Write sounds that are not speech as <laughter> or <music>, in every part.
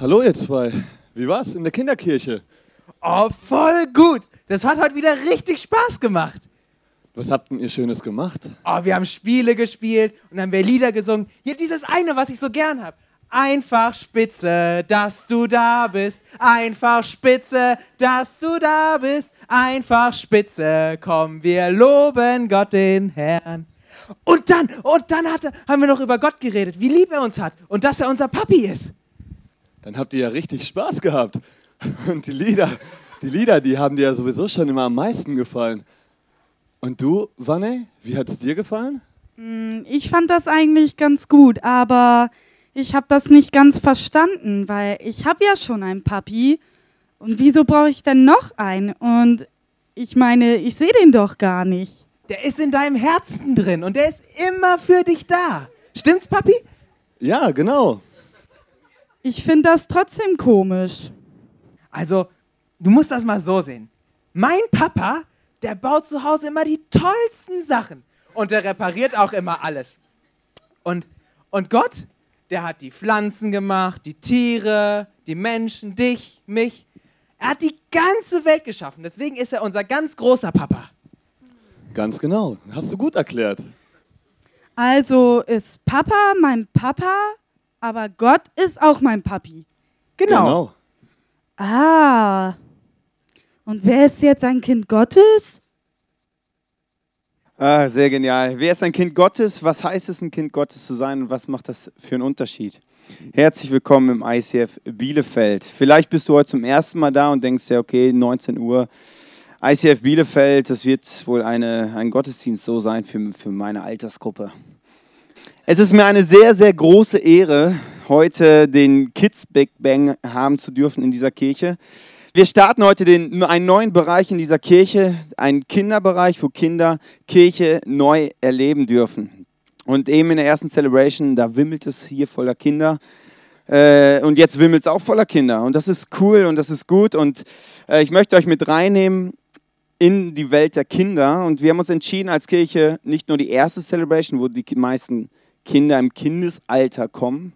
Hallo ihr zwei. Wie war's in der Kinderkirche? Oh, voll gut. Das hat heute wieder richtig Spaß gemacht. Was habt denn ihr Schönes gemacht? Oh, wir haben Spiele gespielt und dann haben wir Lieder gesungen. Hier dieses eine, was ich so gern habe. Einfach spitze, dass du da bist. Einfach spitze, dass du da bist. Einfach spitze, komm, wir loben Gott den Herrn. Und dann, und dann hatte, haben wir noch über Gott geredet, wie lieb er uns hat und dass er unser Papi ist. Dann habt ihr ja richtig Spaß gehabt. Und die Lieder, die Lieder, die haben dir ja sowieso schon immer am meisten gefallen. Und du, Wanne, wie hat es dir gefallen? Hm, Ich fand das eigentlich ganz gut, aber ich habe das nicht ganz verstanden, weil ich habe ja schon einen Papi. Und wieso brauche ich denn noch einen? Und ich meine, ich sehe den doch gar nicht. Der ist in deinem Herzen drin und der ist immer für dich da. Stimmt's, Papi? Ja, genau. Ich finde das trotzdem komisch. Also, du musst das mal so sehen. Mein Papa, der baut zu Hause immer die tollsten Sachen. Und der repariert auch immer alles. Und, und Gott, der hat die Pflanzen gemacht, die Tiere, die Menschen, dich, mich. Er hat die ganze Welt geschaffen. Deswegen ist er unser ganz großer Papa. Ganz genau. Hast du gut erklärt. Also ist Papa mein Papa, aber Gott ist auch mein Papi. Genau. Ah. Und wer ist jetzt ein Kind Gottes? Ah, sehr genial. Wer ist ein Kind Gottes? Was heißt es, ein Kind Gottes zu sein und was macht das für einen Unterschied? Herzlich willkommen im ICF Bielefeld. Vielleicht bist du heute zum ersten Mal da und denkst ja, okay, 19 Uhr, ICF Bielefeld, das wird wohl eine, ein Gottesdienst so sein für, für meine Altersgruppe. Es ist mir eine sehr, sehr große Ehre, heute den Kids Big Bang haben zu dürfen in dieser Kirche. Wir starten heute den, einen neuen Bereich in dieser Kirche, einen Kinderbereich, wo Kinder Kirche neu erleben dürfen. Und eben in der ersten Celebration, da wimmelt es hier voller Kinder. Äh, und jetzt wimmelt es auch voller Kinder. Und das ist cool und das ist gut. Und äh, ich möchte euch mit reinnehmen in die Welt der Kinder. Und wir haben uns entschieden als Kirche, nicht nur die erste Celebration, wo die meisten Kinder im Kindesalter kommen,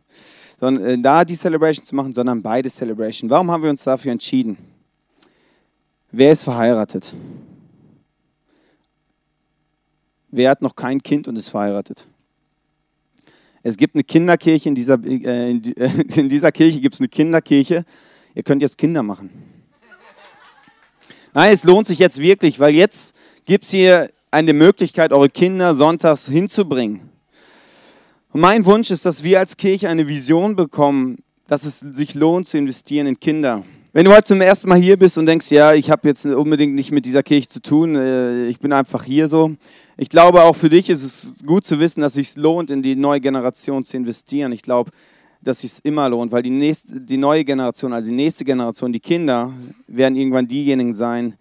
sondern äh, da die Celebration zu machen, sondern beide Celebration. Warum haben wir uns dafür entschieden? Wer ist verheiratet? Wer hat noch kein Kind und ist verheiratet? Es gibt eine Kinderkirche, in dieser, äh, in, die, <laughs> in dieser Kirche gibt es eine Kinderkirche. Ihr könnt jetzt Kinder machen. Nein, es lohnt sich jetzt wirklich, weil jetzt gibt es hier eine Möglichkeit, eure Kinder sonntags hinzubringen. Und mein Wunsch ist, dass wir als Kirche eine Vision bekommen, dass es sich lohnt zu investieren in Kinder. Wenn du heute zum ersten Mal hier bist und denkst, ja, ich habe jetzt unbedingt nicht mit dieser Kirche zu tun, äh, ich bin einfach hier so. Ich glaube, auch für dich ist es gut zu wissen, dass es sich lohnt, in die neue Generation zu investieren. Ich glaube, dass es sich immer lohnt, weil die, nächste, die neue Generation, also die nächste Generation, die Kinder, werden irgendwann diejenigen sein,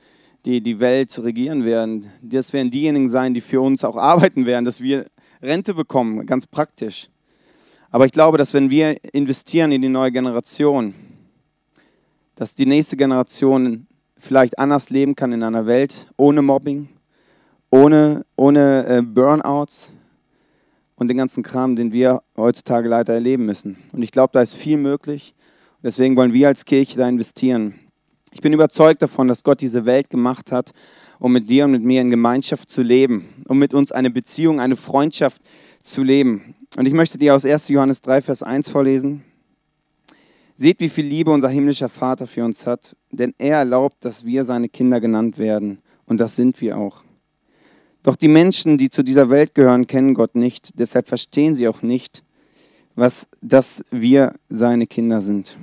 die die Welt regieren werden. Das werden diejenigen sein, die für uns auch arbeiten werden, dass wir Rente bekommen, ganz praktisch. Aber ich glaube, dass wenn wir investieren in die neue Generation, dass die nächste Generation vielleicht anders leben kann in einer Welt ohne Mobbing, ohne, ohne äh, Burnouts und den ganzen Kram, den wir heutzutage leider erleben müssen. Und ich glaube, da ist viel möglich. Deswegen wollen wir als Kirche da investieren. Ich bin überzeugt davon, dass Gott diese Welt gemacht hat, um mit dir und mit mir in Gemeinschaft zu leben, um mit uns eine Beziehung, eine Freundschaft zu leben. Und ich möchte dir aus 1. Johannes 3, Vers 1 vorlesen. Seht, wie viel Liebe unser himmlischer Vater für uns hat, denn er erlaubt, dass wir seine Kinder genannt werden. Und das sind wir auch. Doch die Menschen, die zu dieser Welt gehören, kennen Gott nicht. Deshalb verstehen sie auch nicht, was, dass wir seine Kinder sind.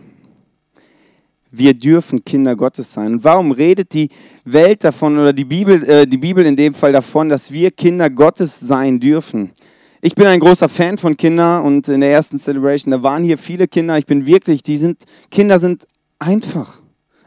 Wir dürfen Kinder Gottes sein. Und warum redet die Welt davon oder die Bibel, äh, die Bibel in dem Fall davon, dass wir Kinder Gottes sein dürfen? Ich bin ein großer Fan von Kindern und in der ersten Celebration, da waren hier viele Kinder. Ich bin wirklich, die sind, Kinder sind einfach.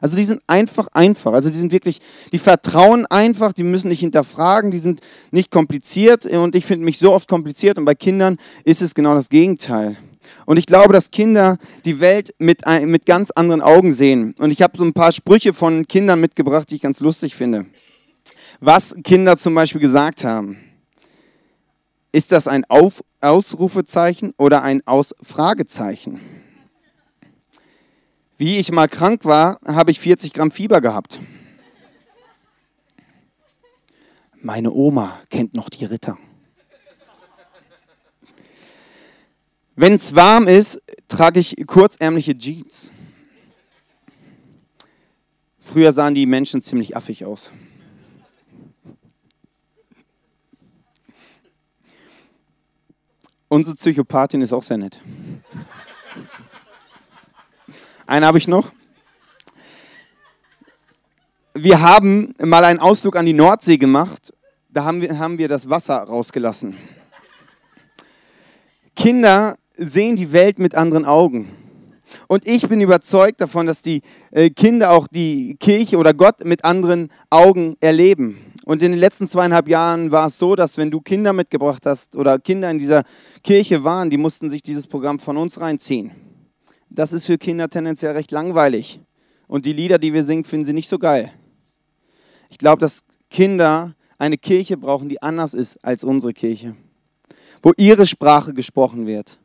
Also die sind einfach einfach. Also die sind wirklich, die vertrauen einfach, die müssen nicht hinterfragen, die sind nicht kompliziert. Und ich finde mich so oft kompliziert und bei Kindern ist es genau das Gegenteil. Und ich glaube, dass Kinder die Welt mit, ein, mit ganz anderen Augen sehen. Und ich habe so ein paar Sprüche von Kindern mitgebracht, die ich ganz lustig finde. Was Kinder zum Beispiel gesagt haben. Ist das ein Auf Ausrufezeichen oder ein Ausfragezeichen? Wie ich mal krank war, habe ich 40 Gramm Fieber gehabt. Meine Oma kennt noch die Ritter. Wenn es warm ist, trage ich kurzärmliche Jeans. Früher sahen die Menschen ziemlich affig aus. Unsere Psychopathin ist auch sehr nett. Einen habe ich noch. Wir haben mal einen Ausflug an die Nordsee gemacht. Da haben wir, haben wir das Wasser rausgelassen. Kinder sehen die Welt mit anderen Augen. Und ich bin überzeugt davon, dass die äh, Kinder auch die Kirche oder Gott mit anderen Augen erleben. Und in den letzten zweieinhalb Jahren war es so, dass wenn du Kinder mitgebracht hast oder Kinder in dieser Kirche waren, die mussten sich dieses Programm von uns reinziehen. Das ist für Kinder tendenziell recht langweilig. Und die Lieder, die wir singen, finden sie nicht so geil. Ich glaube, dass Kinder eine Kirche brauchen, die anders ist als unsere Kirche. Wo ihre Sprache gesprochen wird.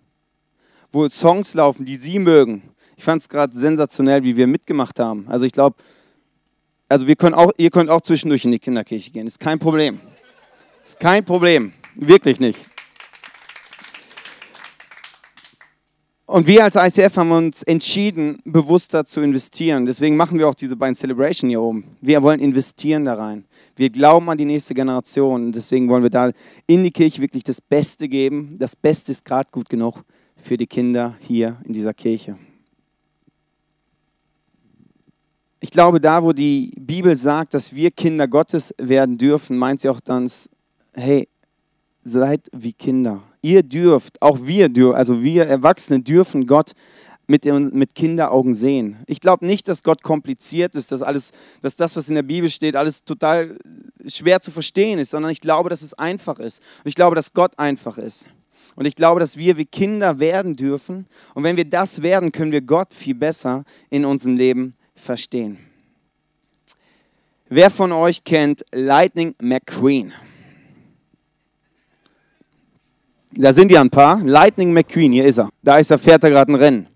Wo Songs laufen, die sie mögen. Ich fand es gerade sensationell, wie wir mitgemacht haben. Also ich glaube, also wir können auch, ihr könnt auch zwischendurch in die Kinderkirche gehen. Ist kein Problem. Ist kein Problem. Wirklich nicht. Und wir als ICF haben uns entschieden, bewusster zu investieren. Deswegen machen wir auch diese beiden Celebration hier oben. Wir wollen investieren da rein. Wir glauben an die nächste Generation. Deswegen wollen wir da in die Kirche wirklich das Beste geben. Das Beste ist gerade gut genug für die Kinder hier in dieser Kirche. Ich glaube, da, wo die Bibel sagt, dass wir Kinder Gottes werden dürfen, meint sie auch dann, hey, seid wie Kinder. Ihr dürft, auch wir dürfen, also wir Erwachsene dürfen Gott mit, mit Kinderaugen sehen. Ich glaube nicht, dass Gott kompliziert ist, dass alles, dass das, was in der Bibel steht, alles total schwer zu verstehen ist, sondern ich glaube, dass es einfach ist. Und ich glaube, dass Gott einfach ist. Und ich glaube, dass wir wie Kinder werden dürfen. Und wenn wir das werden, können wir Gott viel besser in unserem Leben verstehen. Wer von euch kennt Lightning McQueen? Da sind ja ein paar. Lightning McQueen, hier ist er. Da ist er, fährt er gerade ein Rennen.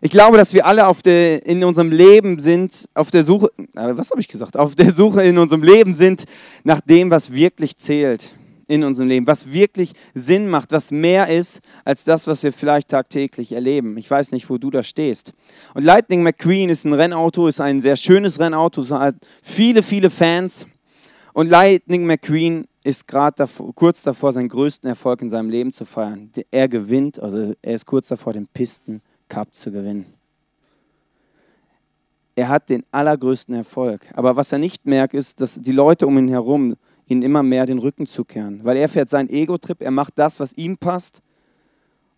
Ich glaube, dass wir alle auf der, in unserem Leben sind, auf der Suche, was habe ich gesagt? Auf der Suche in unserem Leben sind nach dem, was wirklich zählt in unserem Leben, was wirklich Sinn macht, was mehr ist als das, was wir vielleicht tagtäglich erleben. Ich weiß nicht, wo du da stehst. Und Lightning McQueen ist ein Rennauto, ist ein sehr schönes Rennauto, hat viele, viele Fans. Und Lightning McQueen ist gerade kurz davor, seinen größten Erfolg in seinem Leben zu feiern. Er gewinnt, also er ist kurz davor, den Pisten Cup zu gewinnen. Er hat den allergrößten Erfolg. Aber was er nicht merkt, ist, dass die Leute um ihn herum ihn immer mehr den Rücken zukehren. Weil er fährt seinen Ego-Trip, er macht das, was ihm passt.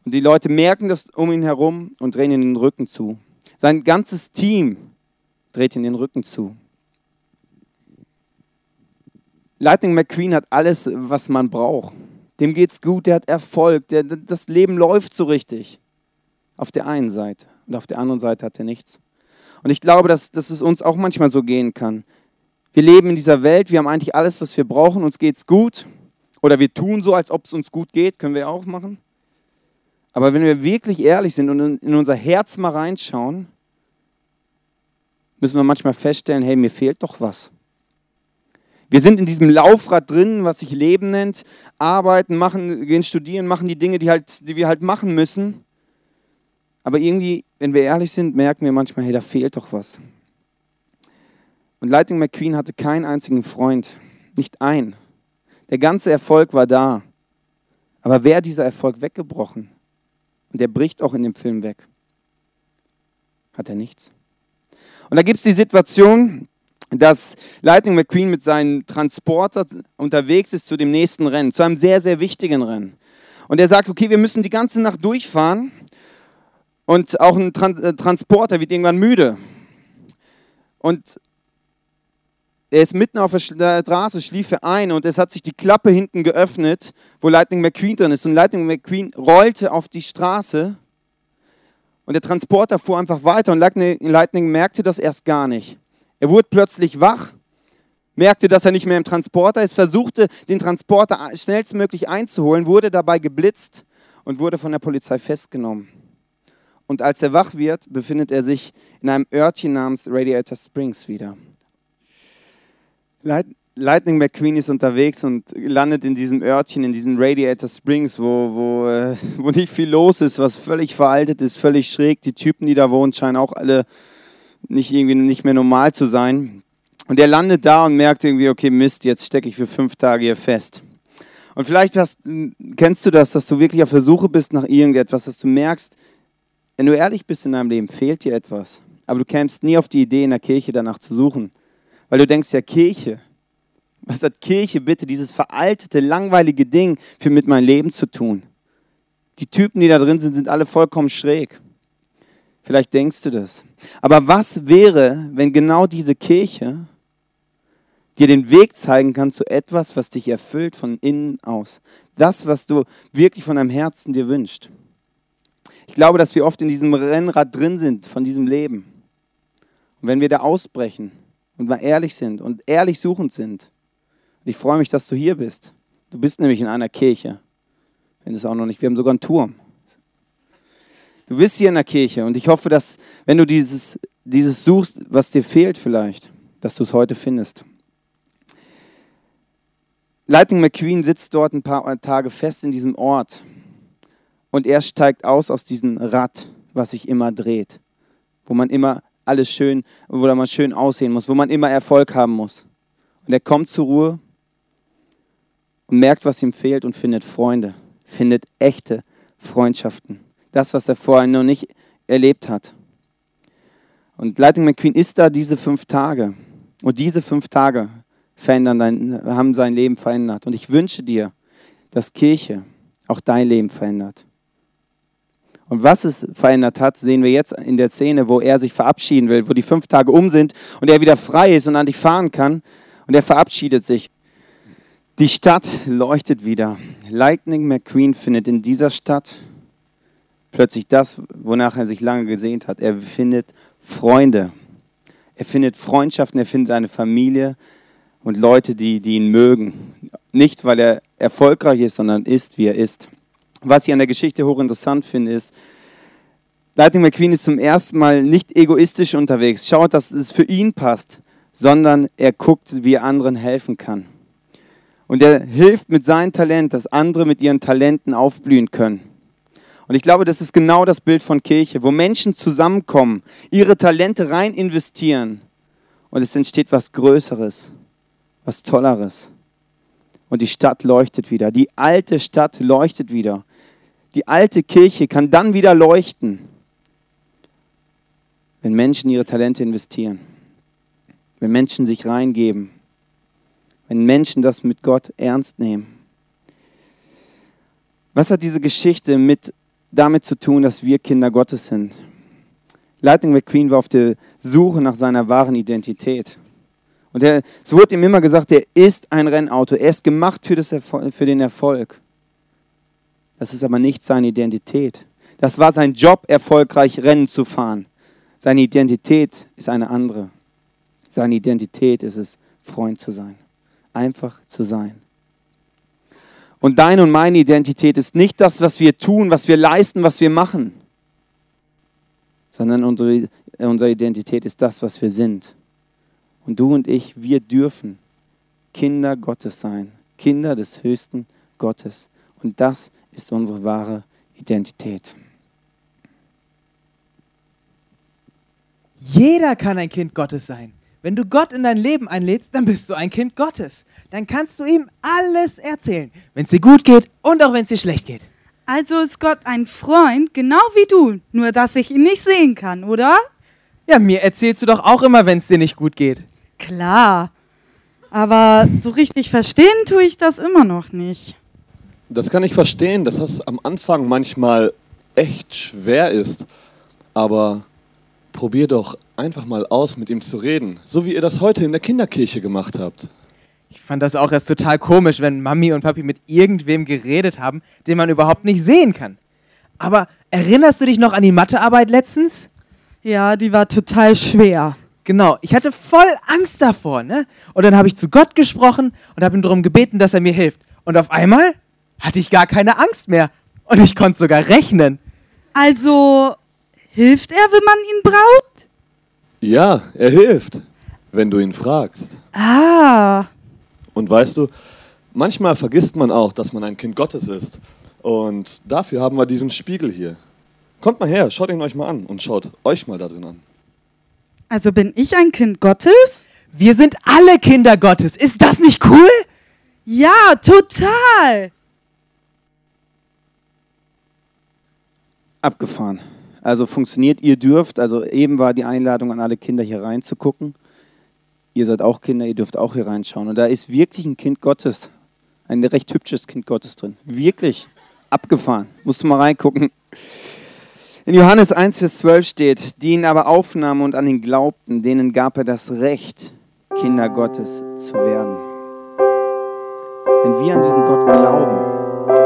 Und die Leute merken das um ihn herum und drehen ihm den Rücken zu. Sein ganzes Team dreht ihm den Rücken zu. Lightning McQueen hat alles, was man braucht. Dem geht's gut, der hat Erfolg, der, das Leben läuft so richtig. Auf der einen Seite. Und auf der anderen Seite hat er nichts. Und ich glaube, dass, dass es uns auch manchmal so gehen kann. Wir leben in dieser Welt, wir haben eigentlich alles, was wir brauchen, uns geht's gut. Oder wir tun so, als ob es uns gut geht, können wir auch machen. Aber wenn wir wirklich ehrlich sind und in unser Herz mal reinschauen, müssen wir manchmal feststellen, hey, mir fehlt doch was. Wir sind in diesem Laufrad drin, was sich Leben nennt, arbeiten, machen, gehen studieren, machen die Dinge, die, halt, die wir halt machen müssen. Aber irgendwie, wenn wir ehrlich sind, merken wir manchmal, hey, da fehlt doch was. Und Lightning McQueen hatte keinen einzigen Freund, nicht ein. Der ganze Erfolg war da. Aber wer dieser Erfolg weggebrochen? Und der bricht auch in dem Film weg. Hat er nichts. Und da gibt es die Situation, dass Lightning McQueen mit seinem Transporter unterwegs ist zu dem nächsten Rennen, zu einem sehr, sehr wichtigen Rennen. Und er sagt, okay, wir müssen die ganze Nacht durchfahren. Und auch ein äh, Transporter wird irgendwann müde. Und er ist mitten auf der Straße, schlief er ein und es hat sich die Klappe hinten geöffnet, wo Lightning McQueen drin ist. Und Lightning McQueen rollte auf die Straße und der Transporter fuhr einfach weiter und Lightning merkte das erst gar nicht. Er wurde plötzlich wach, merkte, dass er nicht mehr im Transporter ist, versuchte, den Transporter schnellstmöglich einzuholen, wurde dabei geblitzt und wurde von der Polizei festgenommen. Und als er wach wird, befindet er sich in einem Örtchen namens Radiator Springs wieder. Light Lightning McQueen ist unterwegs und landet in diesem Örtchen, in diesen Radiator Springs, wo, wo, äh, <laughs> wo nicht viel los ist, was völlig veraltet ist, völlig schräg. Die Typen, die da wohnen, scheinen auch alle nicht irgendwie nicht mehr normal zu sein. Und er landet da und merkt irgendwie, okay, Mist, jetzt stecke ich für fünf Tage hier fest. Und vielleicht hast, kennst du das, dass du wirklich auf der Suche bist nach irgendetwas, dass du merkst, wenn du ehrlich bist in deinem Leben, fehlt dir etwas. Aber du kämst nie auf die Idee, in der Kirche danach zu suchen. Weil du denkst, ja, Kirche, was hat Kirche bitte, dieses veraltete, langweilige Ding für mit meinem Leben zu tun? Die Typen, die da drin sind, sind alle vollkommen schräg. Vielleicht denkst du das. Aber was wäre, wenn genau diese Kirche dir den Weg zeigen kann zu etwas, was dich erfüllt von innen aus? Das, was du wirklich von deinem Herzen dir wünschst. Ich glaube, dass wir oft in diesem Rennrad drin sind von diesem Leben. Und wenn wir da ausbrechen und mal ehrlich sind und ehrlich suchend sind, und ich freue mich, dass du hier bist. Du bist nämlich in einer Kirche. Wenn es auch noch nicht, wir haben sogar einen Turm. Du bist hier in der Kirche und ich hoffe, dass, wenn du dieses, dieses suchst, was dir fehlt vielleicht, dass du es heute findest. Lightning McQueen sitzt dort ein paar Tage fest in diesem Ort und er steigt aus aus diesem Rad, was sich immer dreht, wo man immer alles schön, wo man schön aussehen muss, wo man immer Erfolg haben muss. Und er kommt zur Ruhe und merkt, was ihm fehlt und findet Freunde, findet echte Freundschaften. Das, was er vorher noch nicht erlebt hat. Und Lightning McQueen ist da diese fünf Tage. Und diese fünf Tage verändern dein, haben sein Leben verändert. Und ich wünsche dir, dass Kirche auch dein Leben verändert. Und was es verändert hat, sehen wir jetzt in der Szene, wo er sich verabschieden will, wo die fünf Tage um sind und er wieder frei ist und an dich fahren kann. Und er verabschiedet sich. Die Stadt leuchtet wieder. Lightning McQueen findet in dieser Stadt plötzlich das, wonach er sich lange gesehnt hat. Er findet Freunde. Er findet Freundschaften, er findet eine Familie und Leute, die, die ihn mögen. Nicht, weil er erfolgreich ist, sondern ist, wie er ist. Was ich an der Geschichte hochinteressant finde, ist, Lightning McQueen ist zum ersten Mal nicht egoistisch unterwegs, schaut, dass es für ihn passt, sondern er guckt, wie er anderen helfen kann. Und er hilft mit seinem Talent, dass andere mit ihren Talenten aufblühen können. Und ich glaube, das ist genau das Bild von Kirche, wo Menschen zusammenkommen, ihre Talente rein investieren und es entsteht was Größeres, was Tolleres. Und die Stadt leuchtet wieder, die alte Stadt leuchtet wieder. Die alte Kirche kann dann wieder leuchten, wenn Menschen ihre Talente investieren, wenn Menschen sich reingeben wenn Menschen das mit Gott ernst nehmen. Was hat diese Geschichte mit damit zu tun, dass wir Kinder Gottes sind? Lightning McQueen war auf der Suche nach seiner wahren Identität. Und er, es wurde ihm immer gesagt, er ist ein Rennauto, er ist gemacht für, das für den Erfolg. Das ist aber nicht seine Identität. Das war sein Job, erfolgreich Rennen zu fahren. Seine Identität ist eine andere. Seine Identität ist es, Freund zu sein einfach zu sein. Und deine und meine Identität ist nicht das, was wir tun, was wir leisten, was wir machen, sondern unsere, unsere Identität ist das, was wir sind. Und du und ich, wir dürfen Kinder Gottes sein, Kinder des höchsten Gottes. Und das ist unsere wahre Identität. Jeder kann ein Kind Gottes sein. Wenn du Gott in dein Leben einlädst, dann bist du ein Kind Gottes. Dann kannst du ihm alles erzählen, wenn es dir gut geht und auch wenn es dir schlecht geht. Also ist Gott ein Freund, genau wie du, nur dass ich ihn nicht sehen kann, oder? Ja, mir erzählst du doch auch immer, wenn es dir nicht gut geht. Klar. Aber so richtig verstehen tue ich das immer noch nicht. Das kann ich verstehen, dass das am Anfang manchmal echt schwer ist. Aber probier doch einfach mal aus, mit ihm zu reden, so wie ihr das heute in der Kinderkirche gemacht habt. Ich fand das auch erst total komisch, wenn Mami und Papi mit irgendwem geredet haben, den man überhaupt nicht sehen kann. Aber erinnerst du dich noch an die Mathearbeit letztens? Ja, die war total schwer. Genau, ich hatte voll Angst davor, ne? Und dann habe ich zu Gott gesprochen und habe ihn darum gebeten, dass er mir hilft. Und auf einmal hatte ich gar keine Angst mehr und ich konnte sogar rechnen. Also Hilft er, wenn man ihn braucht? Ja, er hilft, wenn du ihn fragst. Ah, Und weißt du, manchmal vergisst man auch, dass man ein Kind Gottes ist. Und dafür haben wir diesen Spiegel hier. Kommt mal her, schaut ihn euch mal an und schaut euch mal da drin an. also bin ich ein Kind Gottes? Wir sind alle Kinder Gottes. Ist das nicht cool? Ja, total. Abgefahren. Also funktioniert, ihr dürft, also eben war die Einladung an alle Kinder hier reinzugucken. Ihr seid auch Kinder, ihr dürft auch hier reinschauen. Und da ist wirklich ein Kind Gottes, ein recht hübsches Kind Gottes drin. Wirklich abgefahren. Musst du mal reingucken. In Johannes 1, Vers 12 steht, die ihn aber aufnahmen und an ihn glaubten, denen gab er das Recht, Kinder Gottes zu werden. Wenn wir an diesen Gott glauben,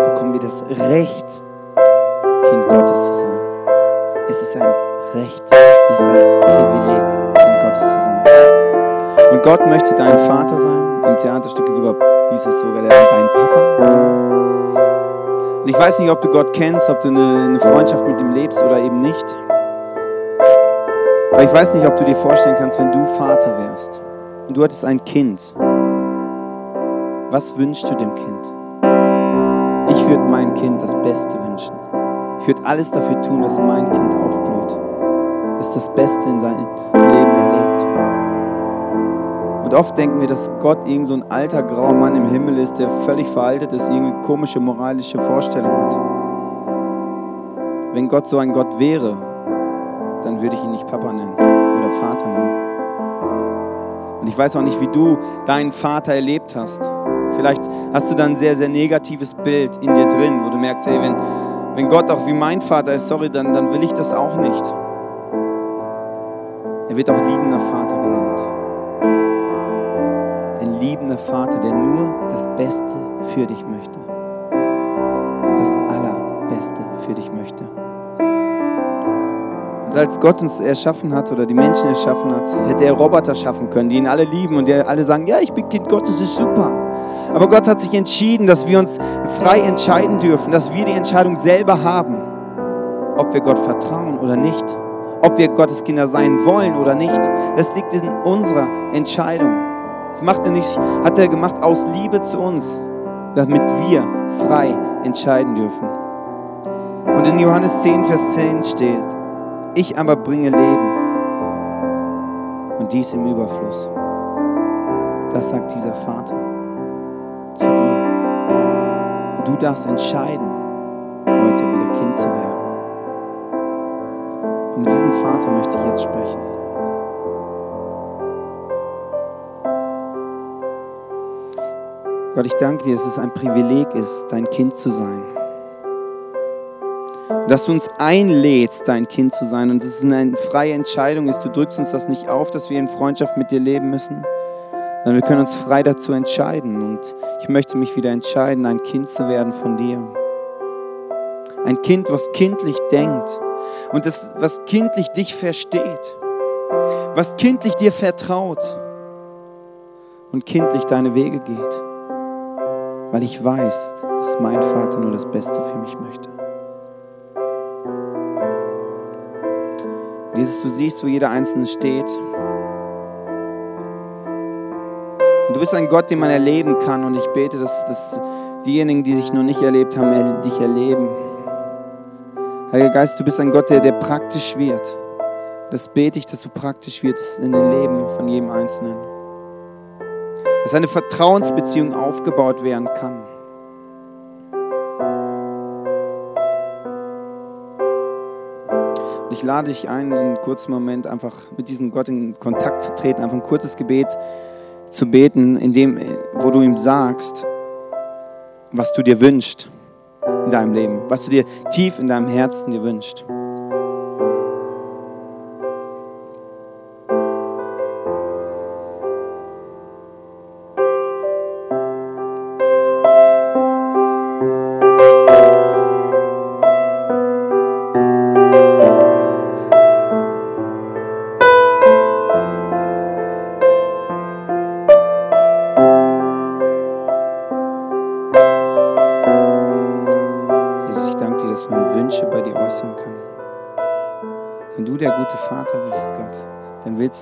bekommen wir das Recht, Kind Gottes zu sein. Es ist ein Recht, es ist ein Privileg, Kind Gottes zu sein. Und Gott möchte dein Vater sein. Im Theaterstück sogar, hieß es sogar, der dein Papa. Und ich weiß nicht, ob du Gott kennst, ob du eine, eine Freundschaft mit ihm lebst oder eben nicht. Aber ich weiß nicht, ob du dir vorstellen kannst, wenn du Vater wärst und du hattest ein Kind. Was wünschst du dem Kind? Ich würde meinem Kind das Beste wünschen. Ich würde alles dafür tun, dass mein Kind aufblüht. Dass das Beste in seinem Leben erlebt. Und oft denken wir, dass Gott irgend so ein alter grauer Mann im Himmel ist, der völlig veraltet ist, irgendwie komische moralische Vorstellungen hat. Wenn Gott so ein Gott wäre, dann würde ich ihn nicht Papa nennen oder Vater nennen. Und ich weiß auch nicht, wie du deinen Vater erlebt hast. Vielleicht hast du da ein sehr, sehr negatives Bild in dir drin, wo du merkst, hey, wenn, wenn Gott auch wie mein Vater ist, sorry, dann, dann will ich das auch nicht. Er wird auch liebender Vater genannt. Ein liebender Vater, der nur das Beste für dich möchte. Das Allerbeste für dich möchte. Und als Gott uns erschaffen hat oder die Menschen erschaffen hat, hätte er Roboter schaffen können, die ihn alle lieben und die alle sagen, ja, ich bin Kind Gottes, ist super. Aber Gott hat sich entschieden, dass wir uns frei entscheiden dürfen, dass wir die Entscheidung selber haben, ob wir Gott vertrauen oder nicht, ob wir Gottes Kinder sein wollen oder nicht. Das liegt in unserer Entscheidung. Das macht er nicht, hat er gemacht aus Liebe zu uns, damit wir frei entscheiden dürfen. Und in Johannes 10, Vers 10 steht, ich aber bringe Leben und dies im Überfluss. Das sagt dieser Vater zu dir. Und du darfst entscheiden, heute wieder Kind zu werden. Und mit diesem Vater möchte ich jetzt sprechen. Gott, ich danke dir, dass es ein Privileg ist, dein Kind zu sein. Dass du uns einlädst, dein Kind zu sein und dass es eine freie Entscheidung ist. Du drückst uns das nicht auf, dass wir in Freundschaft mit dir leben müssen, sondern wir können uns frei dazu entscheiden. Und ich möchte mich wieder entscheiden, ein Kind zu werden von dir. Ein Kind, was kindlich denkt und das, was kindlich dich versteht, was kindlich dir vertraut und kindlich deine Wege geht, weil ich weiß, dass mein Vater nur das Beste für mich möchte. Jesus, du siehst, wo jeder Einzelne steht. Und du bist ein Gott, den man erleben kann. Und ich bete, dass, dass diejenigen, die dich noch nicht erlebt haben, dich erleben. Heiliger Geist, du bist ein Gott, der, der praktisch wird. Das bete ich, dass du praktisch wirst in den Leben von jedem Einzelnen. Dass eine Vertrauensbeziehung aufgebaut werden kann. Und ich lade dich ein, in einem kurzen Moment einfach mit diesem Gott in Kontakt zu treten, einfach ein kurzes Gebet zu beten, in dem, wo du ihm sagst, was du dir wünschst in deinem Leben, was du dir tief in deinem Herzen dir wünschst.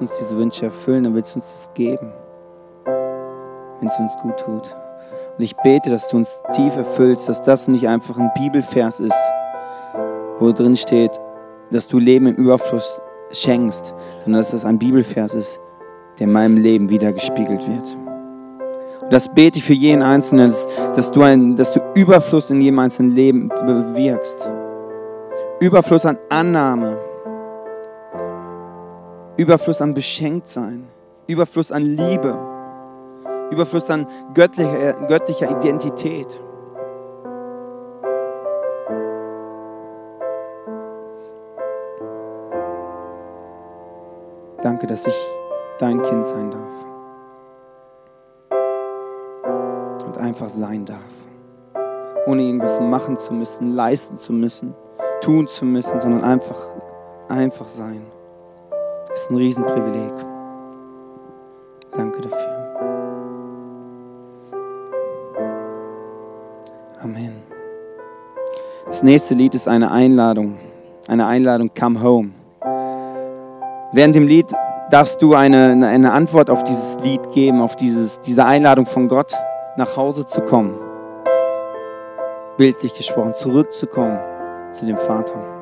Willst uns diese Wünsche erfüllen, dann willst du uns das geben, wenn es uns gut tut. Und ich bete, dass du uns tief erfüllst, dass das nicht einfach ein Bibelvers ist, wo drin steht, dass du Leben im Überfluss schenkst, sondern dass das ein Bibelvers ist, der in meinem Leben wieder gespiegelt wird. Und das bete ich für jeden Einzelnen, dass, dass, du ein, dass du Überfluss in jedem einzelnen Leben bewirkst. Überfluss an Annahme, Überfluss an Beschenktsein, Überfluss an Liebe, Überfluss an göttlicher, göttlicher Identität. Danke, dass ich dein Kind sein darf. Und einfach sein darf. Ohne irgendwas machen zu müssen, leisten zu müssen, tun zu müssen, sondern einfach, einfach sein. Das ist ein Riesenprivileg. Danke dafür. Amen. Das nächste Lied ist eine Einladung. Eine Einladung, come home. Während dem Lied darfst du eine, eine Antwort auf dieses Lied geben, auf dieses, diese Einladung von Gott, nach Hause zu kommen. Bildlich gesprochen, zurückzukommen zu dem Vater.